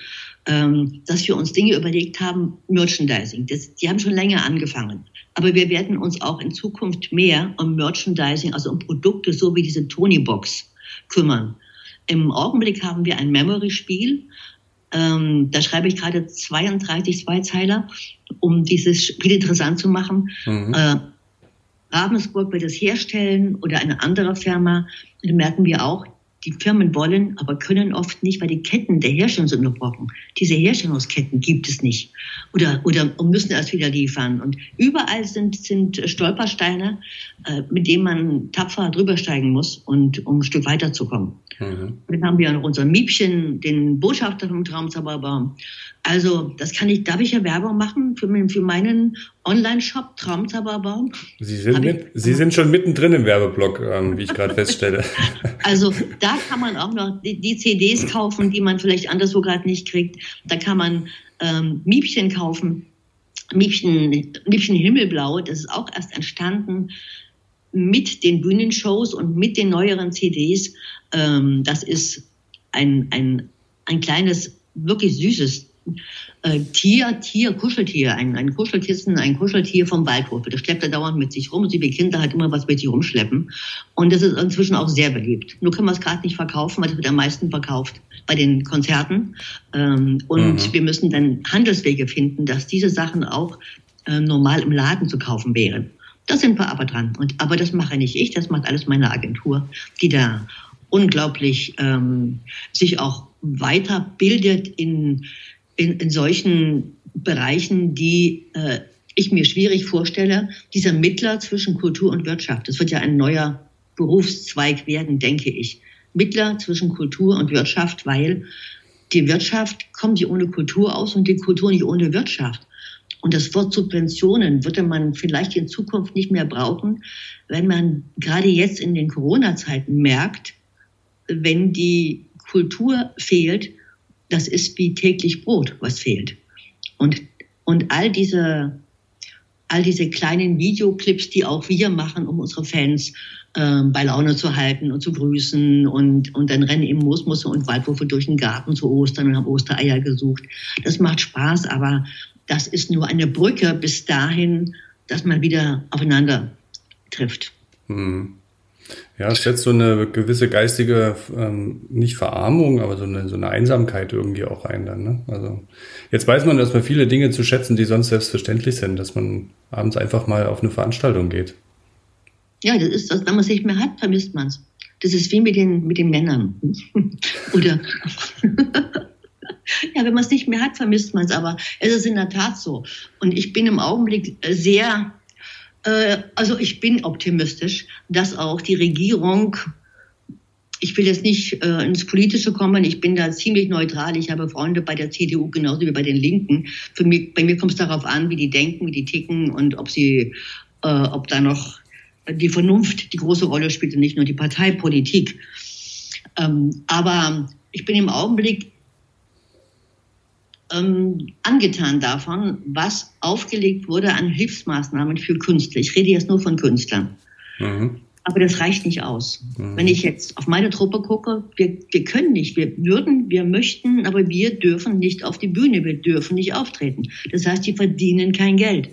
ähm, dass wir uns Dinge überlegt haben, Merchandising. Das, die haben schon länger angefangen. Aber wir werden uns auch in Zukunft mehr um Merchandising, also um Produkte, so wie diese Tony-Box kümmern. Im Augenblick haben wir ein Memory-Spiel. Ähm, da schreibe ich gerade 32 Zweizeiler, um dieses Spiel interessant zu machen. Mhm. Äh, Ravensburg wird es herstellen oder eine andere Firma. Da merken wir auch, die Firmen wollen, aber können oft nicht, weil die Ketten der Herstellung sind unterbrochen. Diese Herstellungsketten gibt es nicht. Oder, oder müssen erst wieder liefern. Und überall sind, sind Stolpersteine, äh, mit denen man tapfer drüber steigen muss, und, um ein Stück weiterzukommen. Mhm. Dann haben wir noch unser Miebchen, den Botschafter vom Traumzauberbaum. Also, das kann ich, darf ich ja Werbung machen für, für meinen Online-Shop Traumzauberbaum? Sie sind, mit, Sie sind schon mittendrin im Werbeblock, ähm, wie ich gerade feststelle. Also, da kann man auch noch die, die CDs kaufen, die man vielleicht anderswo gerade nicht kriegt. Da kann man ähm, Miebchen kaufen. Miebchen, Miebchen Himmelblau, das ist auch erst entstanden mit den Bühnenshows und mit den neueren CDs. Ähm, das ist ein, ein, ein kleines, wirklich süßes äh, Tier, Tier, Kuscheltier, ein, ein Kuschelkissen, ein Kuscheltier vom Waldhof. Das schleppt er dauernd mit sich rum und sie wie Kinder halt immer was mit sich rumschleppen. Und das ist inzwischen auch sehr beliebt. Nur können wir es gerade nicht verkaufen, weil es wird am meisten verkauft bei den Konzerten. Ähm, und mhm. wir müssen dann Handelswege finden, dass diese Sachen auch äh, normal im Laden zu kaufen wären. Da sind wir aber dran. Und, aber das mache nicht ich, das macht alles meine Agentur, die da unglaublich ähm, sich auch weiterbildet in, in, in solchen Bereichen, die äh, ich mir schwierig vorstelle. Dieser Mittler zwischen Kultur und Wirtschaft, das wird ja ein neuer Berufszweig werden, denke ich. Mittler zwischen Kultur und Wirtschaft, weil die Wirtschaft kommt nicht ohne Kultur aus und die Kultur nicht ohne Wirtschaft. Und das Wort Subventionen würde man vielleicht in Zukunft nicht mehr brauchen, wenn man gerade jetzt in den Corona-Zeiten merkt, wenn die Kultur fehlt, das ist wie täglich Brot, was fehlt. Und, und all diese, all diese kleinen Videoclips, die auch wir machen, um unsere Fans äh, bei Laune zu halten und zu grüßen und, und dann rennen eben Moosmusse und Waldwürfe durch den Garten zu Ostern und haben Ostereier gesucht. Das macht Spaß, aber das ist nur eine Brücke bis dahin, dass man wieder aufeinander trifft. Hm. Ja, es setzt so eine gewisse geistige, ähm, nicht Verarmung, aber so eine, so eine Einsamkeit irgendwie auch ein dann. Ne? Also jetzt weiß man, dass man viele Dinge zu schätzen, die sonst selbstverständlich sind, dass man abends einfach mal auf eine Veranstaltung geht. Ja, das ist das, wenn man es nicht mehr hat, vermisst man es. Das ist wie mit den, mit den Männern. Oder ja, wenn man es nicht mehr hat, vermisst man es. Aber es ist in der Tat so. Und ich bin im Augenblick sehr äh, also ich bin optimistisch, dass auch die Regierung ich will jetzt nicht äh, ins Politische kommen, ich bin da ziemlich neutral. Ich habe Freunde bei der CDU genauso wie bei den Linken. Für mich, bei mir kommt es darauf an, wie die denken, wie die ticken und ob sie, äh, ob da noch die Vernunft die große Rolle spielt und nicht nur die Parteipolitik. Ähm, aber ich bin im Augenblick ähm, angetan davon, was aufgelegt wurde an Hilfsmaßnahmen für Künstler. Ich rede jetzt nur von Künstlern. Mhm. Aber das reicht nicht aus. Mhm. Wenn ich jetzt auf meine Truppe gucke, wir, wir können nicht, wir würden, wir möchten, aber wir dürfen nicht auf die Bühne, wir dürfen nicht auftreten. Das heißt, die verdienen kein Geld.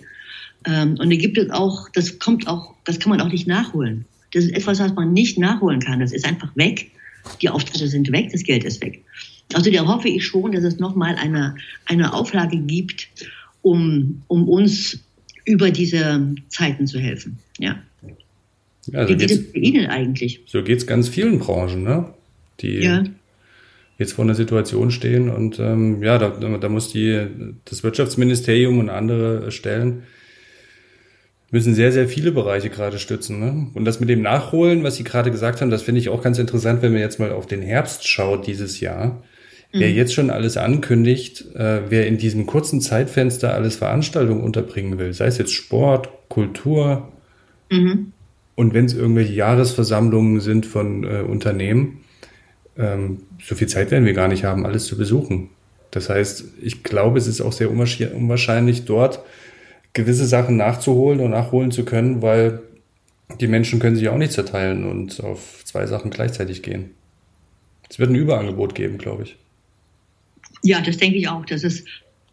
Ähm, und da gibt es auch, das kommt auch, das kann man auch nicht nachholen. Das ist etwas, was man nicht nachholen kann. Das ist einfach weg. Die Auftritte sind weg, das Geld ist weg. Also da hoffe ich schon, dass es nochmal eine, eine Auflage gibt, um, um uns über diese Zeiten zu helfen. Ja. Ja so Wie geht es Ihnen eigentlich? So geht es ganz vielen Branchen, ne? die ja. jetzt vor einer Situation stehen. Und ähm, ja, da, da muss die, das Wirtschaftsministerium und andere Stellen müssen sehr, sehr viele Bereiche gerade stützen. Ne? Und das mit dem Nachholen, was Sie gerade gesagt haben, das finde ich auch ganz interessant, wenn man jetzt mal auf den Herbst schaut dieses Jahr. Wer mhm. jetzt schon alles ankündigt, äh, wer in diesem kurzen Zeitfenster alles Veranstaltungen unterbringen will, sei es jetzt Sport, Kultur mhm. Und wenn es irgendwelche Jahresversammlungen sind von äh, Unternehmen, ähm, so viel Zeit werden wir gar nicht haben, alles zu besuchen. Das heißt, ich glaube, es ist auch sehr unwahrscheinlich, dort gewisse Sachen nachzuholen und nachholen zu können, weil die Menschen können sich auch nicht zerteilen und auf zwei Sachen gleichzeitig gehen. Es wird ein Überangebot geben, glaube ich. Ja, das denke ich auch. Das ist,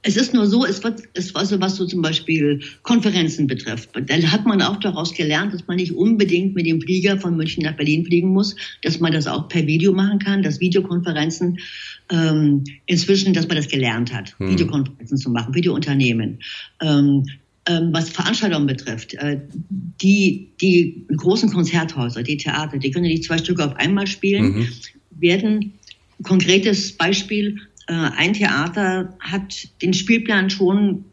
es ist nur so, es wird, es, also was so zum Beispiel Konferenzen betrifft. Da hat man auch daraus gelernt, dass man nicht unbedingt mit dem Flieger von München nach Berlin fliegen muss, dass man das auch per Video machen kann, dass Videokonferenzen ähm, inzwischen, dass man das gelernt hat, hm. Videokonferenzen zu machen, Videounternehmen. Ähm, ähm, was Veranstaltungen betrifft, äh, die, die großen Konzerthäuser, die Theater, die können nicht zwei Stücke auf einmal spielen, mhm. werden konkretes Beispiel ein Theater hat den Spielplan schon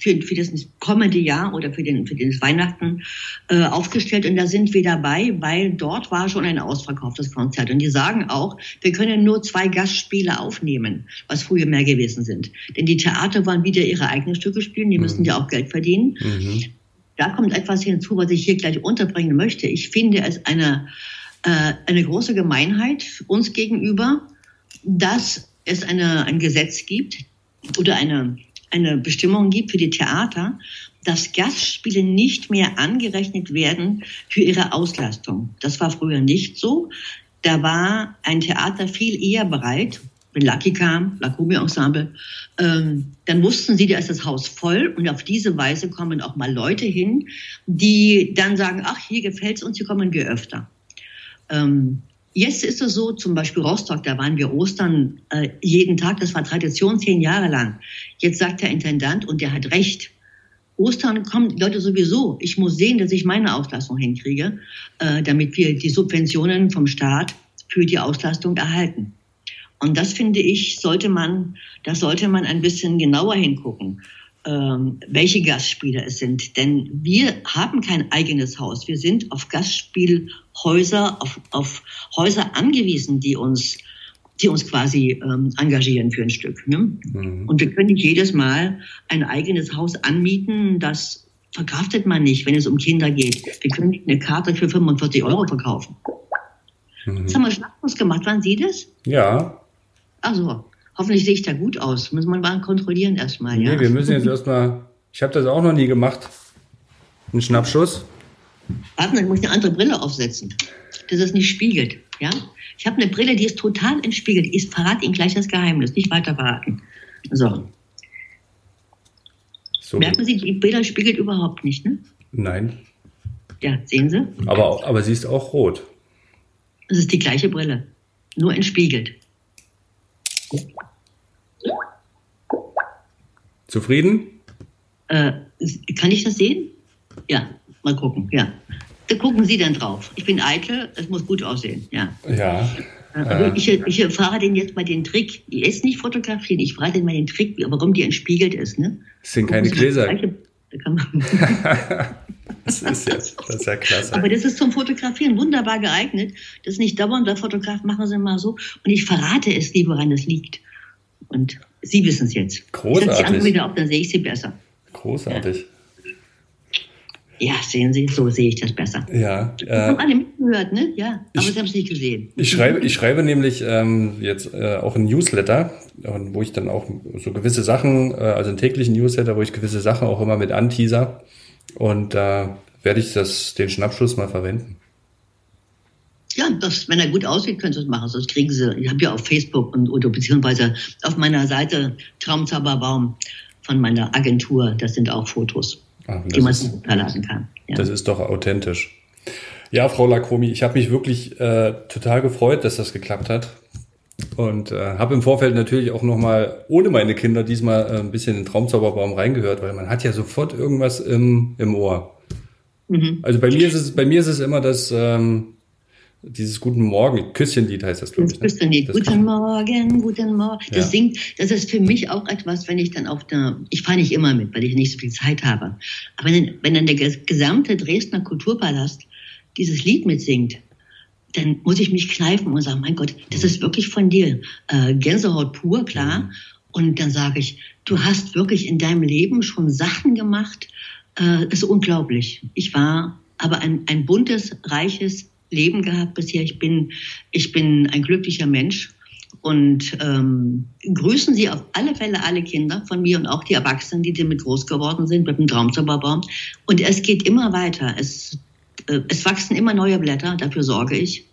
für, für das kommende Jahr oder für den, für den Weihnachten äh, aufgestellt und da sind wir dabei, weil dort war schon ein ausverkauftes Konzert und die sagen auch, wir können nur zwei Gastspiele aufnehmen, was früher mehr gewesen sind. Denn die Theater wollen wieder ihre eigenen Stücke spielen, die mhm. müssen ja auch Geld verdienen. Mhm. Da kommt etwas hinzu, was ich hier gleich unterbringen möchte. Ich finde es eine, äh, eine große Gemeinheit uns gegenüber, dass es eine, ein Gesetz gibt oder eine, eine Bestimmung gibt für die Theater, dass Gastspiele nicht mehr angerechnet werden für ihre Auslastung. Das war früher nicht so. Da war ein Theater viel eher bereit, wenn Lucky kam, Lacombe Ensemble, ähm, dann wussten sie, da ist das Haus voll und auf diese Weise kommen auch mal Leute hin, die dann sagen, ach, hier gefällt's uns, hier kommen wir öfter. Ähm, Jetzt ist es so, zum Beispiel Rostock, da waren wir Ostern äh, jeden Tag, das war Tradition zehn Jahre lang. Jetzt sagt der Intendant, und der hat recht, Ostern kommen die Leute sowieso. Ich muss sehen, dass ich meine Auslastung hinkriege, äh, damit wir die Subventionen vom Staat für die Auslastung erhalten. Und das finde ich, sollte man, das sollte man ein bisschen genauer hingucken, welche Gastspiele es sind. Denn wir haben kein eigenes Haus. Wir sind auf Gastspielhäuser, auf, auf Häuser angewiesen, die uns, die uns quasi ähm, engagieren für ein Stück. Ne? Mhm. Und wir können nicht jedes Mal ein eigenes Haus anmieten, das verkraftet man nicht, wenn es um Kinder geht. Wir können nicht eine Karte für 45 Euro verkaufen. Mhm. Das haben wir Schnappus gemacht. Waren Sie das? Ja. Also, hoffentlich sehe ich da gut aus. Muss man mal kontrollieren erstmal. Ja? Nee, wir müssen jetzt erstmal. Ich habe das auch noch nie gemacht. Ein Schnappschuss. Warten, dann muss ich eine andere Brille aufsetzen, dass es nicht spiegelt. Ja? Ich habe eine Brille, die ist total entspiegelt. Ich verrate Ihnen gleich das Geheimnis, nicht weiter verraten. So. so. Merken Sie, die Brille spiegelt überhaupt nicht, ne? Nein. Ja, sehen Sie? Aber, aber sie ist auch rot. Es ist die gleiche Brille, nur entspiegelt. Zufrieden? Äh, kann ich das sehen? Ja, mal gucken, ja. Da gucken Sie dann drauf. Ich bin eitel, es muss gut aussehen, ja. Ja. Äh, ich, ich frage den jetzt mal den Trick. Die ist nicht fotografieren, ich frage den mal den Trick, warum die entspiegelt ist. Ne? Das sind keine Gläser. das, ist ja, das ist ja klasse. Aber das ist zum Fotografieren wunderbar geeignet. Das ist nicht dauernd, der Fotograf machen Sie mal so. Und ich verrate es nie, woran es liegt. Und Sie wissen es jetzt. Großartig. Ich die andere wieder auf, dann sehe ich Sie besser. Großartig. Ja. ja sehen Sie, so sehe ich das besser. Ja. Äh, haben alle mitgehört, ne? Ja, aber ich, Sie haben es nicht gesehen. Ich schreibe, ich schreibe nämlich ähm, jetzt äh, auch ein Newsletter, wo ich dann auch so gewisse Sachen, äh, also einen täglichen Newsletter, wo ich gewisse Sachen auch immer mit anteaser. Und da werde ich das, den Schnappschuss mal verwenden. Ja, das, wenn er gut aussieht, können Sie es machen. Sonst kriegen Sie, ich habe ja auf Facebook und, oder beziehungsweise auf meiner Seite Traumzauberbaum von meiner Agentur, das sind auch Fotos, Ach, die man runterladen kann. Ja. Das ist doch authentisch. Ja, Frau Lakomi, ich habe mich wirklich äh, total gefreut, dass das geklappt hat. Und äh, habe im Vorfeld natürlich auch nochmal ohne meine Kinder diesmal äh, ein bisschen in den Traumzauberbaum reingehört, weil man hat ja sofort irgendwas im, im Ohr. Mhm. Also bei mir ist es, bei mir ist es immer das, ähm, dieses Guten Morgen, Küsschenlied heißt das, glaube ich. Ne? Küsschenlied, Guten Morgen, Guten Morgen. Das ja. singt, das ist für mich auch etwas, wenn ich dann auf der, ich fahre nicht immer mit, weil ich nicht so viel Zeit habe. Aber wenn, wenn dann der gesamte Dresdner Kulturpalast dieses Lied mitsingt, dann muss ich mich kneifen und sagen, mein Gott, das ist wirklich von dir. Äh, Gänsehaut pur, klar. Mhm. Und dann sage ich, du hast wirklich in deinem Leben schon Sachen gemacht, äh, das ist unglaublich. Ich war aber ein, ein buntes, reiches Leben gehabt bisher. Ich bin, ich bin ein glücklicher Mensch und ähm, grüßen Sie auf alle Fälle alle Kinder von mir und auch die Erwachsenen, die damit groß geworden sind mit dem Traumzauberbaum. Und es geht immer weiter. Es, äh, es wachsen immer neue Blätter, dafür sorge ich.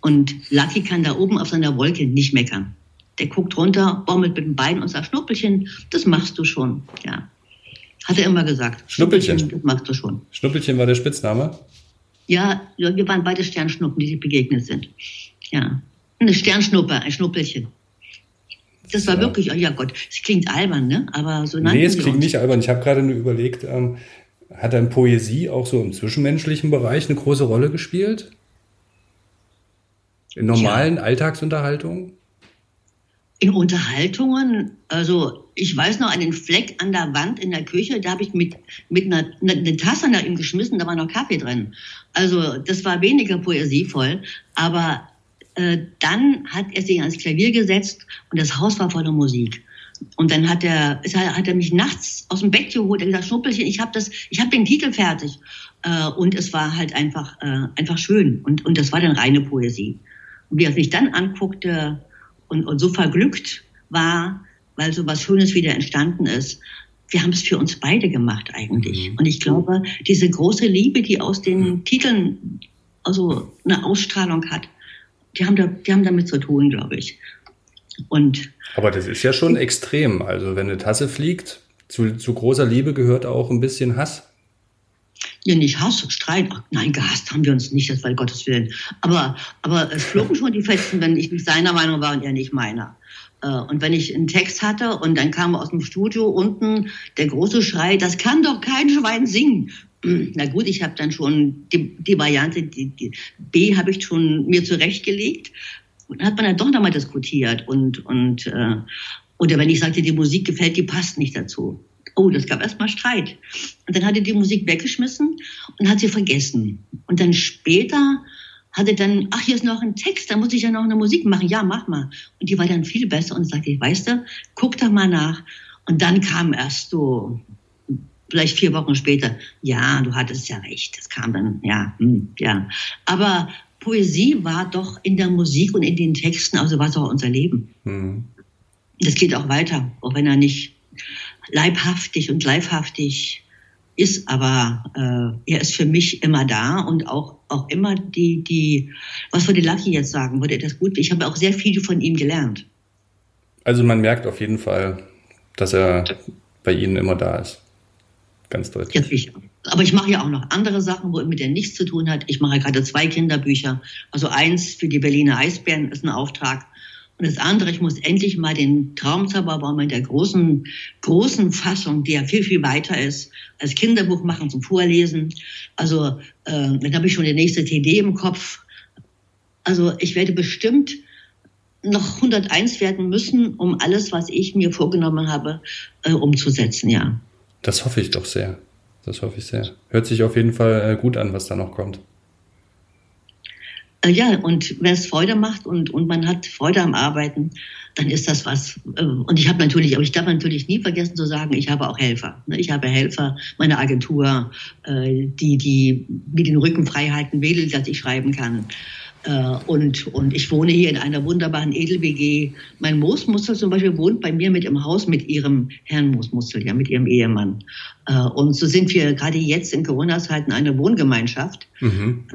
Und Lucky kann da oben auf seiner Wolke nicht meckern. Der guckt runter, baumelt mit dem Bein und sagt, Schnuppelchen, das machst du schon. Ja. Hat er immer gesagt. Schnuppelchen. Schnuppelchen das machst du schon. Schnuppelchen war der Spitzname? Ja, wir waren beide Sternschnuppen, die sich begegnet sind. Ja. Eine Sternschnuppe, ein Schnuppelchen. Das war ja. wirklich, oh ja Gott, es klingt albern, ne? Aber so Nee, es klingt uns. nicht albern. Ich habe gerade nur überlegt, ähm, hat dann Poesie auch so im zwischenmenschlichen Bereich eine große Rolle gespielt? In normalen ja. Alltagsunterhaltungen? In Unterhaltungen, also ich weiß noch einen Fleck an der Wand in der Küche, da habe ich mit, mit einer, eine Tasse nach ihm geschmissen, da war noch Kaffee drin. Also das war weniger poesievoll, aber äh, dann hat er sich ans Klavier gesetzt und das Haus war voller Musik. Und dann hat er, hat er mich nachts aus dem Bett geholt und gesagt, Schnuppelchen, ich habe habe den Titel fertig. Äh, und es war halt einfach, äh, einfach schön. Und, und das war dann reine Poesie. Und wie er sich dann anguckte und, und so verglückt war, weil so was Schönes wieder entstanden ist, wir haben es für uns beide gemacht eigentlich. Mhm. Und ich glaube, diese große Liebe, die aus den mhm. Titeln also eine Ausstrahlung hat, die haben, da, die haben damit zu tun, glaube ich. Und Aber das ist ja schon extrem. Also wenn eine Tasse fliegt, zu, zu großer Liebe gehört auch ein bisschen Hass. Ja, nicht Hass, Streit. Ach, nein, gehasst haben wir uns nicht, das war Gottes Willen. Aber, aber es flogen schon die Fetzen, wenn ich nicht seiner Meinung war und er nicht meiner. Äh, und wenn ich einen Text hatte und dann kam aus dem Studio unten der große Schrei, das kann doch kein Schwein singen. Na gut, ich habe dann schon die, die Variante die, die B habe ich schon mir zurechtgelegt. Und dann hat man dann doch nochmal diskutiert und und äh, oder wenn ich sagte, die Musik gefällt, die passt nicht dazu. Oh, das gab erstmal Streit. Und dann hat er die Musik weggeschmissen und hat sie vergessen. Und dann später hatte dann, ach, hier ist noch ein Text, da muss ich ja noch eine Musik machen. Ja, mach mal. Und die war dann viel besser und sagte, weißt du, guck doch mal nach. Und dann kam erst so, vielleicht vier Wochen später, ja, du hattest ja recht. Das kam dann, ja, hm, ja. Aber Poesie war doch in der Musik und in den Texten, also war es auch unser Leben. Mhm. Das geht auch weiter, auch wenn er nicht leibhaftig und leibhaftig ist, aber äh, er ist für mich immer da und auch, auch immer die, die, was würde Lucky jetzt sagen, würde er das gut? Ich habe auch sehr viel von ihm gelernt. Also man merkt auf jeden Fall, dass er bei Ihnen immer da ist. Ganz deutlich. Ja, sicher. Aber ich mache ja auch noch andere Sachen, wo er mit der nichts zu tun hat. Ich mache gerade zwei Kinderbücher. Also eins für die Berliner Eisbären ist ein Auftrag und das andere, ich muss endlich mal den Traumzauberbaum in der großen, großen Fassung, die ja viel, viel weiter ist, als Kinderbuch machen zum Vorlesen. Also äh, dann habe ich schon die nächste TD im Kopf. Also ich werde bestimmt noch 101 werden müssen, um alles, was ich mir vorgenommen habe, äh, umzusetzen, ja. Das hoffe ich doch sehr. Das hoffe ich sehr. Hört sich auf jeden Fall äh, gut an, was da noch kommt. Äh, ja, und wenn es Freude macht und, und man hat Freude am Arbeiten, dann ist das was. Äh, und ich habe natürlich, aber ich darf natürlich nie vergessen zu sagen, ich habe auch Helfer. Ne? Ich habe Helfer, meine Agentur, äh, die, die mir den Rücken frei halten will, dass ich schreiben kann. Und, und ich wohne hier in einer wunderbaren Edel-WG. Mein Moosmuskel zum Beispiel wohnt bei mir mit im Haus mit ihrem Herrn Moosmuskel, ja, mit ihrem Ehemann. Und so sind wir gerade jetzt in Corona-Zeiten eine Wohngemeinschaft. Mhm.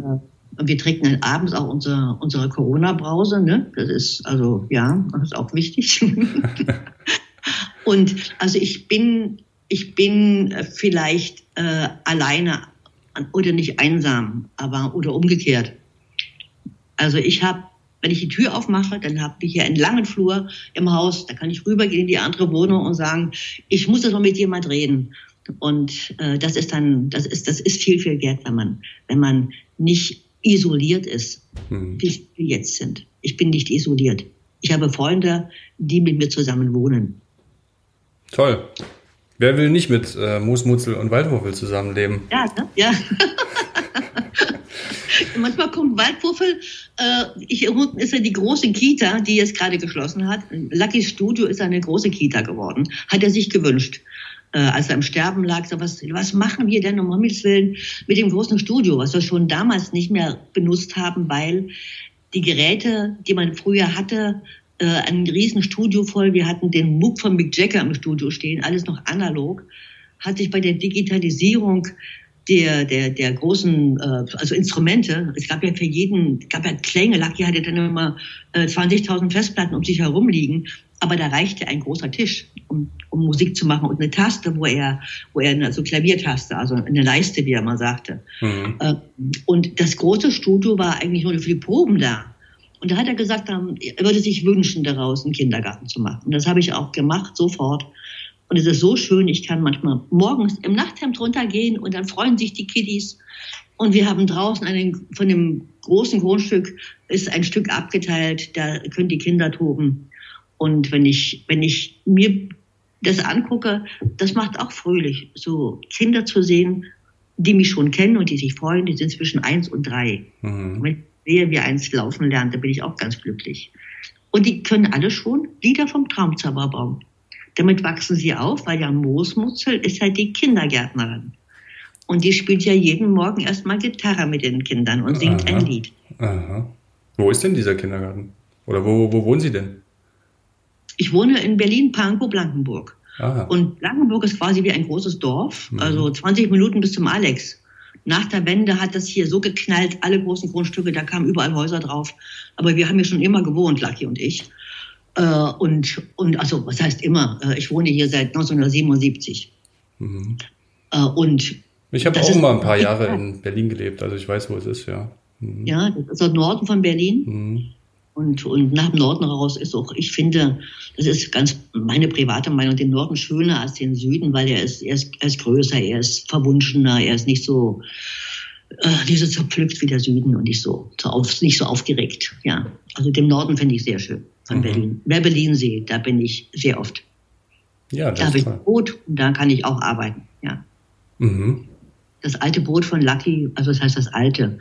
Und wir trinken dann abends auch unsere, unsere Corona-Brause. Ne? Das ist also, ja, das ist auch wichtig. und also ich bin, ich bin vielleicht äh, alleine oder nicht einsam, aber oder umgekehrt. Also ich habe, wenn ich die Tür aufmache, dann habe ich hier einen langen Flur im Haus, da kann ich rübergehen in die andere Wohnung und sagen, ich muss jetzt mal mit jemand reden. Und äh, das ist dann, das ist, das ist viel, viel wert, wenn man, wenn man nicht isoliert ist, hm. wie wir jetzt sind. Ich bin nicht isoliert. Ich habe Freunde, die mit mir zusammen wohnen. Toll. Wer will nicht mit äh, Moosmutzel und Waldwurfel zusammenleben? Ja, ne? ja. Manchmal kommt Waldwurfel, äh, hier unten ist ja die große Kita, die jetzt gerade geschlossen hat. Lucky Studio ist eine große Kita geworden, hat er sich gewünscht äh, als er im Sterben lag, so was, was machen wir denn um Himmels Willen mit dem großen Studio, was wir schon damals nicht mehr benutzt haben, weil die Geräte, die man früher hatte, äh, ein riesen Studio voll, wir hatten den MOOC von Mick Jagger im Studio stehen, alles noch analog, hat sich bei der Digitalisierung der, der, der großen, äh, also Instrumente, es gab ja für jeden, gab ja Klänge, Lucky hatte dann immer äh, 20.000 Festplatten um sich herum liegen, aber da reichte ein großer Tisch, um, um Musik zu machen und eine Taste, wo er, wo er eine so Klaviertaste, also eine Leiste, wie er mal sagte. Mhm. Äh, und das große Studio war eigentlich nur für die Proben da. Und da hat er gesagt, er würde sich wünschen, daraus einen Kindergarten zu machen. Und das habe ich auch gemacht, sofort. Und es ist so schön, ich kann manchmal morgens im Nachthemd runtergehen und dann freuen sich die Kiddies. Und wir haben draußen einen, von dem großen Grundstück ist ein Stück abgeteilt, da können die Kinder toben. Und wenn ich, wenn ich mir das angucke, das macht auch fröhlich, so Kinder zu sehen, die mich schon kennen und die sich freuen, die sind zwischen eins und drei. Mhm. Wenn ich sehe, wie eins laufen lernt, da bin ich auch ganz glücklich. Und die können alle schon Lieder vom Traumzauberbaum. Damit wachsen sie auf, weil ja Moosmutzel ist halt die Kindergärtnerin. Und die spielt ja jeden Morgen erstmal Gitarre mit den Kindern und singt Aha. ein Lied. Aha. Wo ist denn dieser Kindergarten? Oder wo, wo wohnen Sie denn? Ich wohne in Berlin-Pankow, Aha. Und Blankenburg ist quasi wie ein großes Dorf, mhm. also 20 Minuten bis zum Alex. Nach der Wende hat das hier so geknallt, alle großen Grundstücke, da kamen überall Häuser drauf. Aber wir haben hier schon immer gewohnt, Lucky und ich. Äh, und, und also, was heißt immer? Äh, ich wohne hier seit 1977. Mhm. Äh, und Ich habe auch mal ein paar Jahre in Berlin gelebt, also ich weiß, wo es ist, ja. Mhm. Ja, das ist Norden von Berlin. Mhm. Und, und nach dem Norden raus ist auch, ich finde, das ist ganz meine private Meinung, den Norden schöner als den Süden, weil er ist, er ist, er ist größer, er ist verwunschener, er ist nicht so, äh, nicht so zerpflückt wie der Süden und nicht so, so auf, nicht so aufgeregt. Ja, also den Norden finde ich sehr schön von mhm. Berlin. Wer Berlin sieht, da bin ich sehr oft. Ja, das da habe ich ein Boot und da kann ich auch arbeiten. Ja. Mhm. Das alte Boot von Lucky, also das heißt das alte,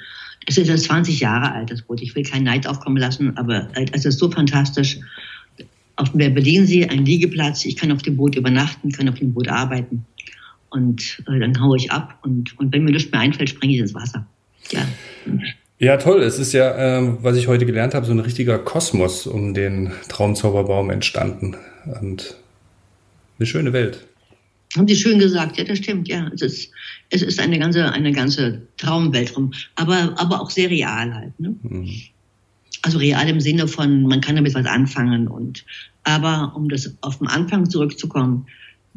es ist jetzt 20 Jahre alt, das Boot. Ich will keinen Neid aufkommen lassen, aber es ist so fantastisch. Auf dem Berlinsee ein Liegeplatz. Ich kann auf dem Boot übernachten, kann auf dem Boot arbeiten. Und äh, dann haue ich ab. Und, und wenn mir nichts mehr einfällt, springe ich ins Wasser. Ja. Ja, toll. Es ist ja, ähm, was ich heute gelernt habe, so ein richtiger Kosmos um den Traumzauberbaum entstanden. Und eine schöne Welt. Haben Sie schön gesagt, ja, das stimmt, ja. Es ist, es ist eine ganze, eine ganze Traumwelt rum, aber, aber auch sehr real halt. Ne? Mhm. Also real im Sinne von, man kann damit was anfangen und, aber um das auf den Anfang zurückzukommen,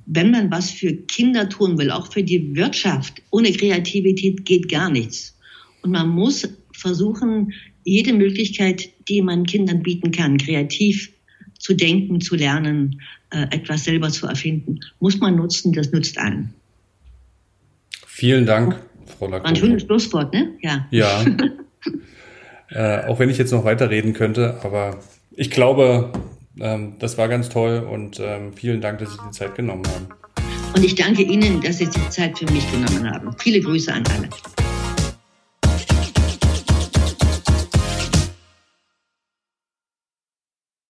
wenn man was für Kinder tun will, auch für die Wirtschaft, ohne Kreativität geht gar nichts. Und man muss versuchen, jede Möglichkeit, die man Kindern bieten kann, kreativ zu denken, zu lernen, äh, etwas selber zu erfinden, muss man nutzen, das nützt allen. Vielen Dank, Frau Lacroix. Ein schönes Schlusswort, ne? Ja. Ja. äh, auch wenn ich jetzt noch weiterreden könnte, aber ich glaube, ähm, das war ganz toll und ähm, vielen Dank, dass Sie die Zeit genommen haben. Und ich danke Ihnen, dass Sie die Zeit für mich genommen haben. Viele Grüße an alle.